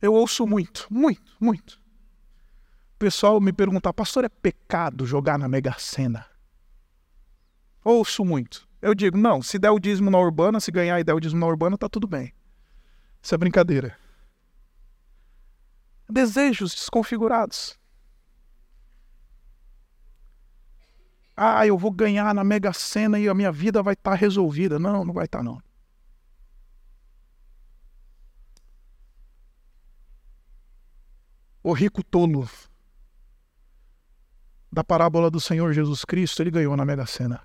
Eu ouço muito, muito, muito. O pessoal me pergunta, pastor, é pecado jogar na Mega Sena? Ouço muito. Eu digo, não, se der o dízimo na urbana, se ganhar e der o dízimo na urbana, tá tudo bem. Isso é brincadeira. Desejos desconfigurados. Ah, eu vou ganhar na Mega Sena e a minha vida vai estar tá resolvida. Não, não vai estar tá, não. O rico tolo da parábola do Senhor Jesus Cristo, ele ganhou na Mega Sena.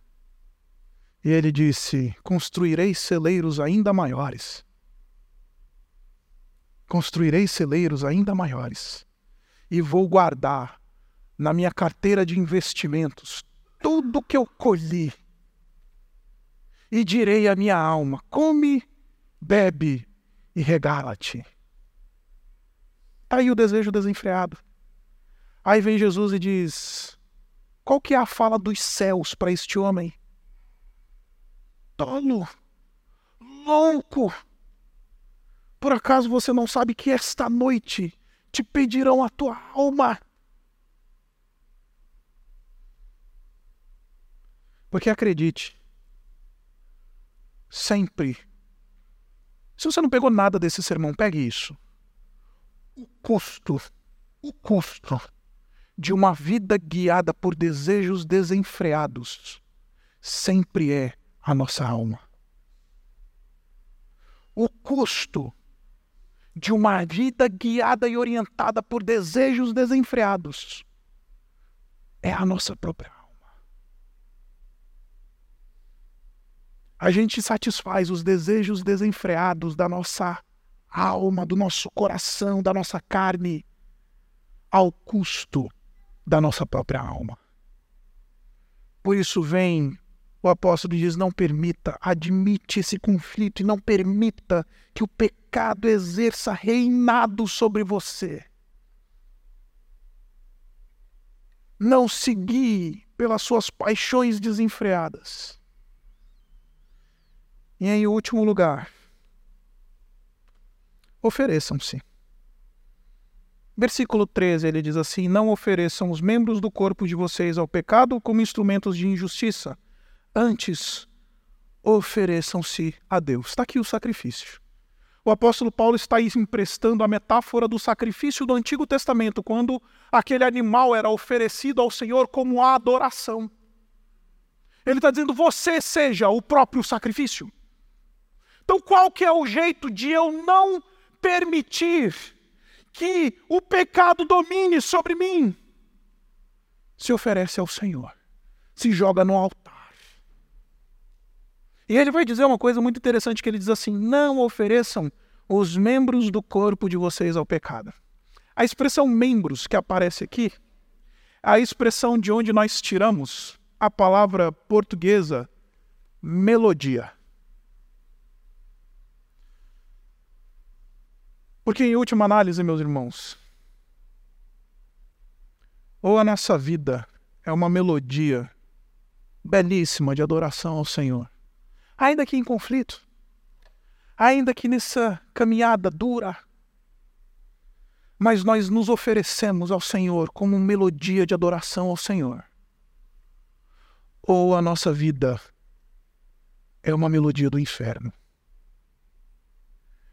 E ele disse: Construirei celeiros ainda maiores. Construirei celeiros ainda maiores. E vou guardar na minha carteira de investimentos tudo que eu colhi. E direi à minha alma: come, bebe e regala-te. Tá aí o desejo desenfreado. Aí vem Jesus e diz: Qual que é a fala dos céus para este homem? Tolo, louco. Por acaso você não sabe que esta noite te pedirão a tua alma? Porque acredite, sempre. Se você não pegou nada desse sermão, pegue isso. O custo, o custo de uma vida guiada por desejos desenfreados sempre é a nossa alma. O custo de uma vida guiada e orientada por desejos desenfreados é a nossa própria a gente satisfaz os desejos desenfreados da nossa alma, do nosso coração, da nossa carne, ao custo da nossa própria alma. Por isso vem o apóstolo diz: não permita, admite esse conflito e não permita que o pecado exerça reinado sobre você. Não se pelas suas paixões desenfreadas. E em último lugar, ofereçam-se. Versículo 13, ele diz assim: Não ofereçam os membros do corpo de vocês ao pecado como instrumentos de injustiça. Antes, ofereçam-se a Deus. Está aqui o sacrifício. O apóstolo Paulo está emprestando a metáfora do sacrifício do Antigo Testamento, quando aquele animal era oferecido ao Senhor como adoração. Ele está dizendo: você seja o próprio sacrifício. Então, qual que é o jeito de eu não permitir que o pecado domine sobre mim? Se oferece ao Senhor, se joga no altar. E ele vai dizer uma coisa muito interessante que ele diz assim: "Não ofereçam os membros do corpo de vocês ao pecado". A expressão membros que aparece aqui é a expressão de onde nós tiramos a palavra portuguesa melodia. Porque, em última análise, meus irmãos, ou a nossa vida é uma melodia belíssima de adoração ao Senhor, ainda que em conflito, ainda que nessa caminhada dura, mas nós nos oferecemos ao Senhor como melodia de adoração ao Senhor. Ou a nossa vida é uma melodia do inferno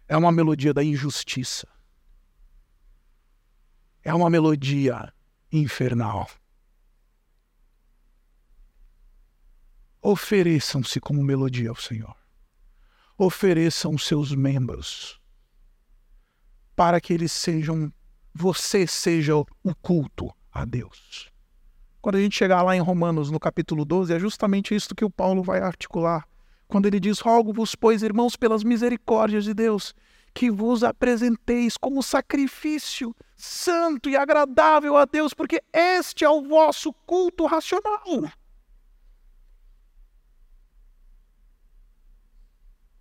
é uma melodia da injustiça. É uma melodia infernal. Ofereçam-se como melodia ao Senhor. Ofereçam seus membros para que eles sejam, você seja o culto a Deus. Quando a gente chegar lá em Romanos, no capítulo 12, é justamente isso que o Paulo vai articular quando ele diz: Rogo-vos, pois, irmãos, pelas misericórdias de Deus, que vos apresenteis como sacrifício santo e agradável a Deus, porque este é o vosso culto racional.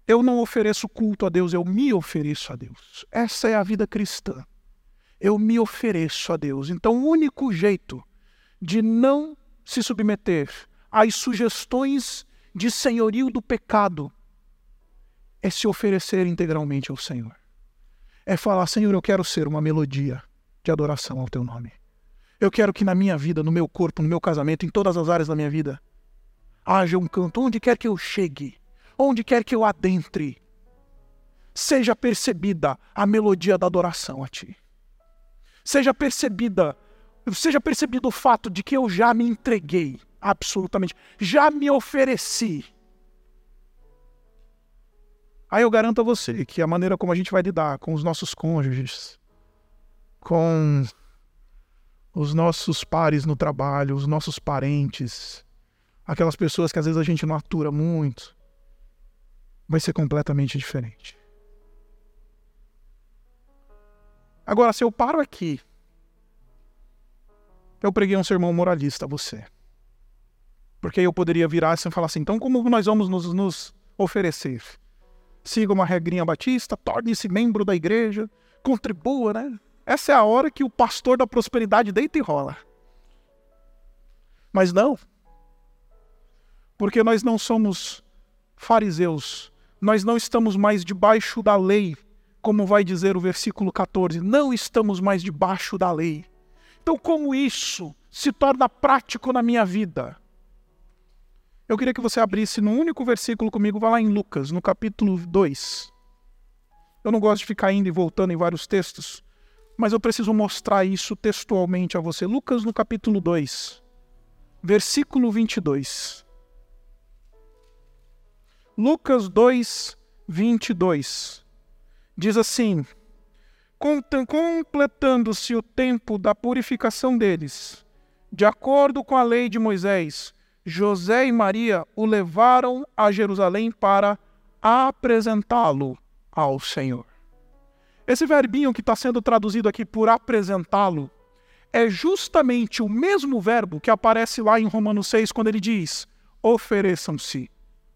Eu não ofereço culto a Deus, eu me ofereço a Deus. Essa é a vida cristã. Eu me ofereço a Deus. Então, o único jeito de não se submeter às sugestões de senhorio do pecado é se oferecer integralmente ao Senhor. É falar: Senhor, eu quero ser uma melodia de adoração ao teu nome. Eu quero que na minha vida, no meu corpo, no meu casamento, em todas as áreas da minha vida, haja um canto, onde quer que eu chegue, onde quer que eu adentre, seja percebida a melodia da adoração a ti. Seja percebida, seja percebido o fato de que eu já me entreguei absolutamente. Já me ofereci. Aí eu garanto a você que a maneira como a gente vai lidar com os nossos cônjuges, com os nossos pares no trabalho, os nossos parentes, aquelas pessoas que às vezes a gente não atura muito, vai ser completamente diferente. Agora, se eu paro aqui, eu preguei um sermão moralista a você. Porque eu poderia virar assim e falar assim: então, como nós vamos nos, nos oferecer? Siga uma regrinha batista, torne-se membro da igreja, contribua, né? essa é a hora que o pastor da prosperidade deita e rola. Mas não. Porque nós não somos fariseus. Nós não estamos mais debaixo da lei, como vai dizer o versículo 14. Não estamos mais debaixo da lei. Então, como isso se torna prático na minha vida? Eu queria que você abrisse num único versículo comigo, vá lá em Lucas, no capítulo 2. Eu não gosto de ficar indo e voltando em vários textos, mas eu preciso mostrar isso textualmente a você. Lucas, no capítulo 2, versículo 22. Lucas 2, 22. Diz assim: Completando-se o tempo da purificação deles, de acordo com a lei de Moisés, José e Maria o levaram a Jerusalém para apresentá-lo ao Senhor. Esse verbinho que está sendo traduzido aqui por apresentá-lo é justamente o mesmo verbo que aparece lá em Romanos 6, quando ele diz: ofereçam-se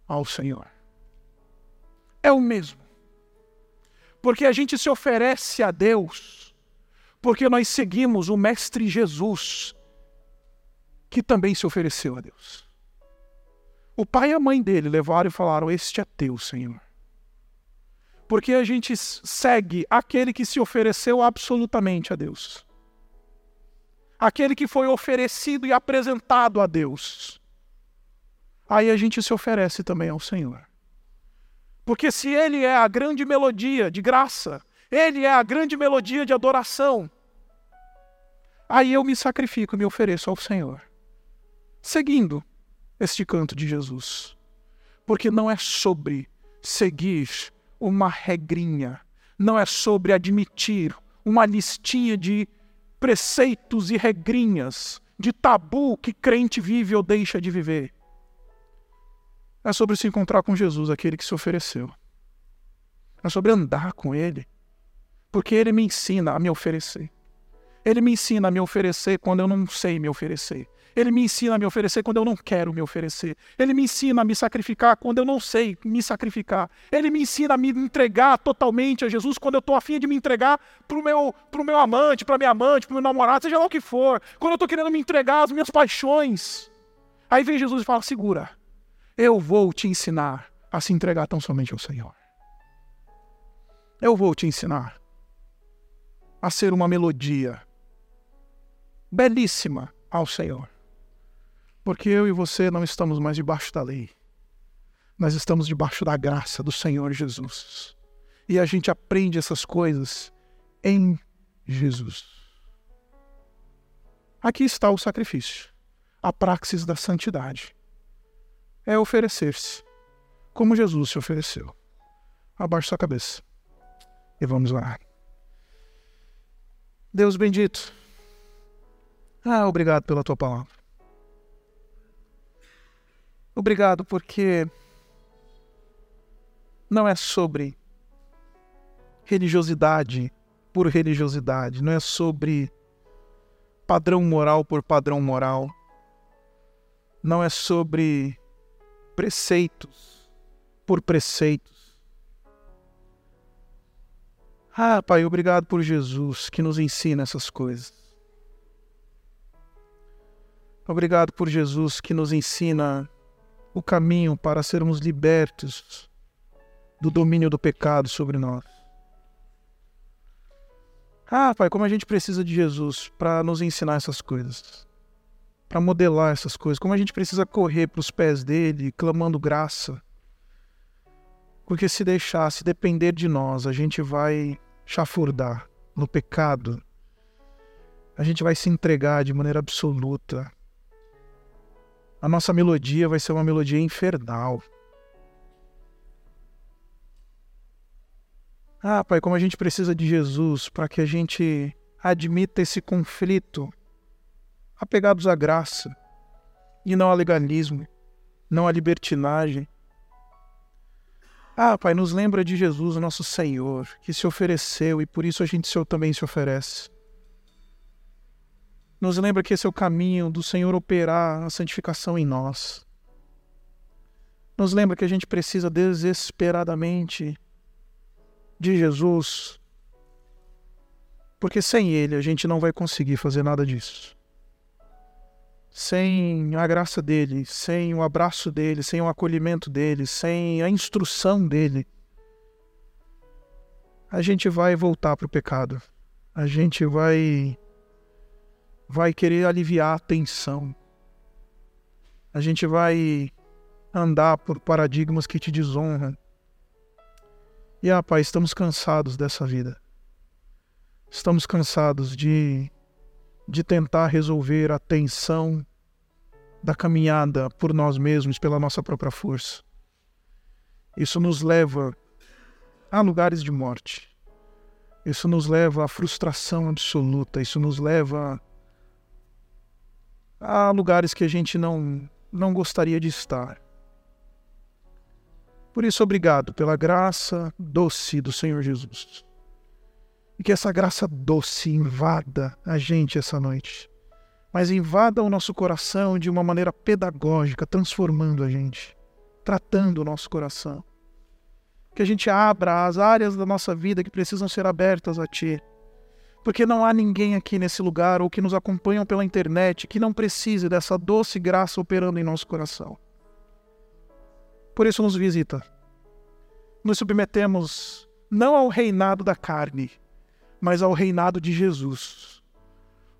ao Senhor. É o mesmo. Porque a gente se oferece a Deus, porque nós seguimos o Mestre Jesus, que também se ofereceu a Deus. O pai e a mãe dele levaram e falaram: Este é teu, Senhor. Porque a gente segue aquele que se ofereceu absolutamente a Deus. Aquele que foi oferecido e apresentado a Deus. Aí a gente se oferece também ao Senhor. Porque se Ele é a grande melodia de graça, Ele é a grande melodia de adoração, aí eu me sacrifico, me ofereço ao Senhor seguindo este canto de Jesus. Porque não é sobre seguir uma regrinha, não é sobre admitir uma listinha de preceitos e regrinhas, de tabu que crente vive ou deixa de viver. É sobre se encontrar com Jesus, aquele que se ofereceu. É sobre andar com Ele, porque Ele me ensina a me oferecer. Ele me ensina a me oferecer quando eu não sei me oferecer. Ele me ensina a me oferecer quando eu não quero me oferecer. Ele me ensina a me sacrificar quando eu não sei me sacrificar. Ele me ensina a me entregar totalmente a Jesus quando eu estou afim de me entregar para o meu, pro meu amante, para minha amante, para o meu namorado, seja lá o que for. Quando eu estou querendo me entregar às minhas paixões. Aí vem Jesus e fala: segura, eu vou te ensinar a se entregar tão somente ao Senhor. Eu vou te ensinar a ser uma melodia belíssima ao Senhor. Porque eu e você não estamos mais debaixo da lei. Nós estamos debaixo da graça do Senhor Jesus. E a gente aprende essas coisas em Jesus. Aqui está o sacrifício, a praxis da santidade. É oferecer-se, como Jesus se ofereceu. Abaixe sua cabeça e vamos lá. Deus bendito. Ah, obrigado pela tua palavra. Obrigado, porque não é sobre religiosidade por religiosidade, não é sobre padrão moral por padrão moral, não é sobre preceitos por preceitos. Ah, Pai, obrigado por Jesus que nos ensina essas coisas. Obrigado por Jesus que nos ensina o caminho para sermos libertos do domínio do pecado sobre nós. Ah, Pai, como a gente precisa de Jesus para nos ensinar essas coisas, para modelar essas coisas, como a gente precisa correr para os pés dele, clamando graça. Porque se deixar, se depender de nós, a gente vai chafurdar no pecado, a gente vai se entregar de maneira absoluta a nossa melodia vai ser uma melodia infernal. Ah, Pai, como a gente precisa de Jesus para que a gente admita esse conflito, apegados à graça e não ao legalismo, não à libertinagem. Ah, Pai, nos lembra de Jesus, nosso Senhor, que se ofereceu e por isso a gente também se oferece. Nos lembra que esse é o caminho do Senhor operar a santificação em nós. Nos lembra que a gente precisa desesperadamente de Jesus. Porque sem Ele a gente não vai conseguir fazer nada disso. Sem a graça dele, sem o abraço dele, sem o acolhimento dele, sem a instrução dele, a gente vai voltar para o pecado. A gente vai vai querer aliviar a tensão. A gente vai andar por paradigmas que te desonram. E ah, Pai, estamos cansados dessa vida. Estamos cansados de, de tentar resolver a tensão da caminhada por nós mesmos, pela nossa própria força. Isso nos leva a lugares de morte. Isso nos leva à frustração absoluta. Isso nos leva a lugares que a gente não, não gostaria de estar. Por isso, obrigado pela graça doce do Senhor Jesus. E que essa graça doce invada a gente essa noite. Mas invada o nosso coração de uma maneira pedagógica, transformando a gente, tratando o nosso coração. Que a gente abra as áreas da nossa vida que precisam ser abertas a Ti. Porque não há ninguém aqui nesse lugar ou que nos acompanham pela internet que não precise dessa doce graça operando em nosso coração. Por isso nos visita. Nos submetemos não ao reinado da carne, mas ao reinado de Jesus,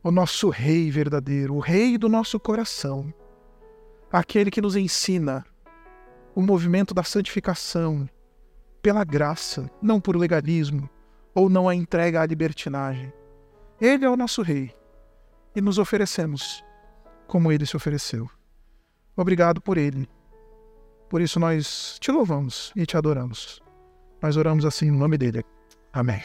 o nosso Rei verdadeiro, o Rei do nosso coração, aquele que nos ensina o movimento da santificação pela graça, não por legalismo ou não a entrega à libertinagem. Ele é o nosso Rei e nos oferecemos como ele se ofereceu. Obrigado por ele. Por isso nós te louvamos e te adoramos. Nós oramos assim no nome dele. Amém.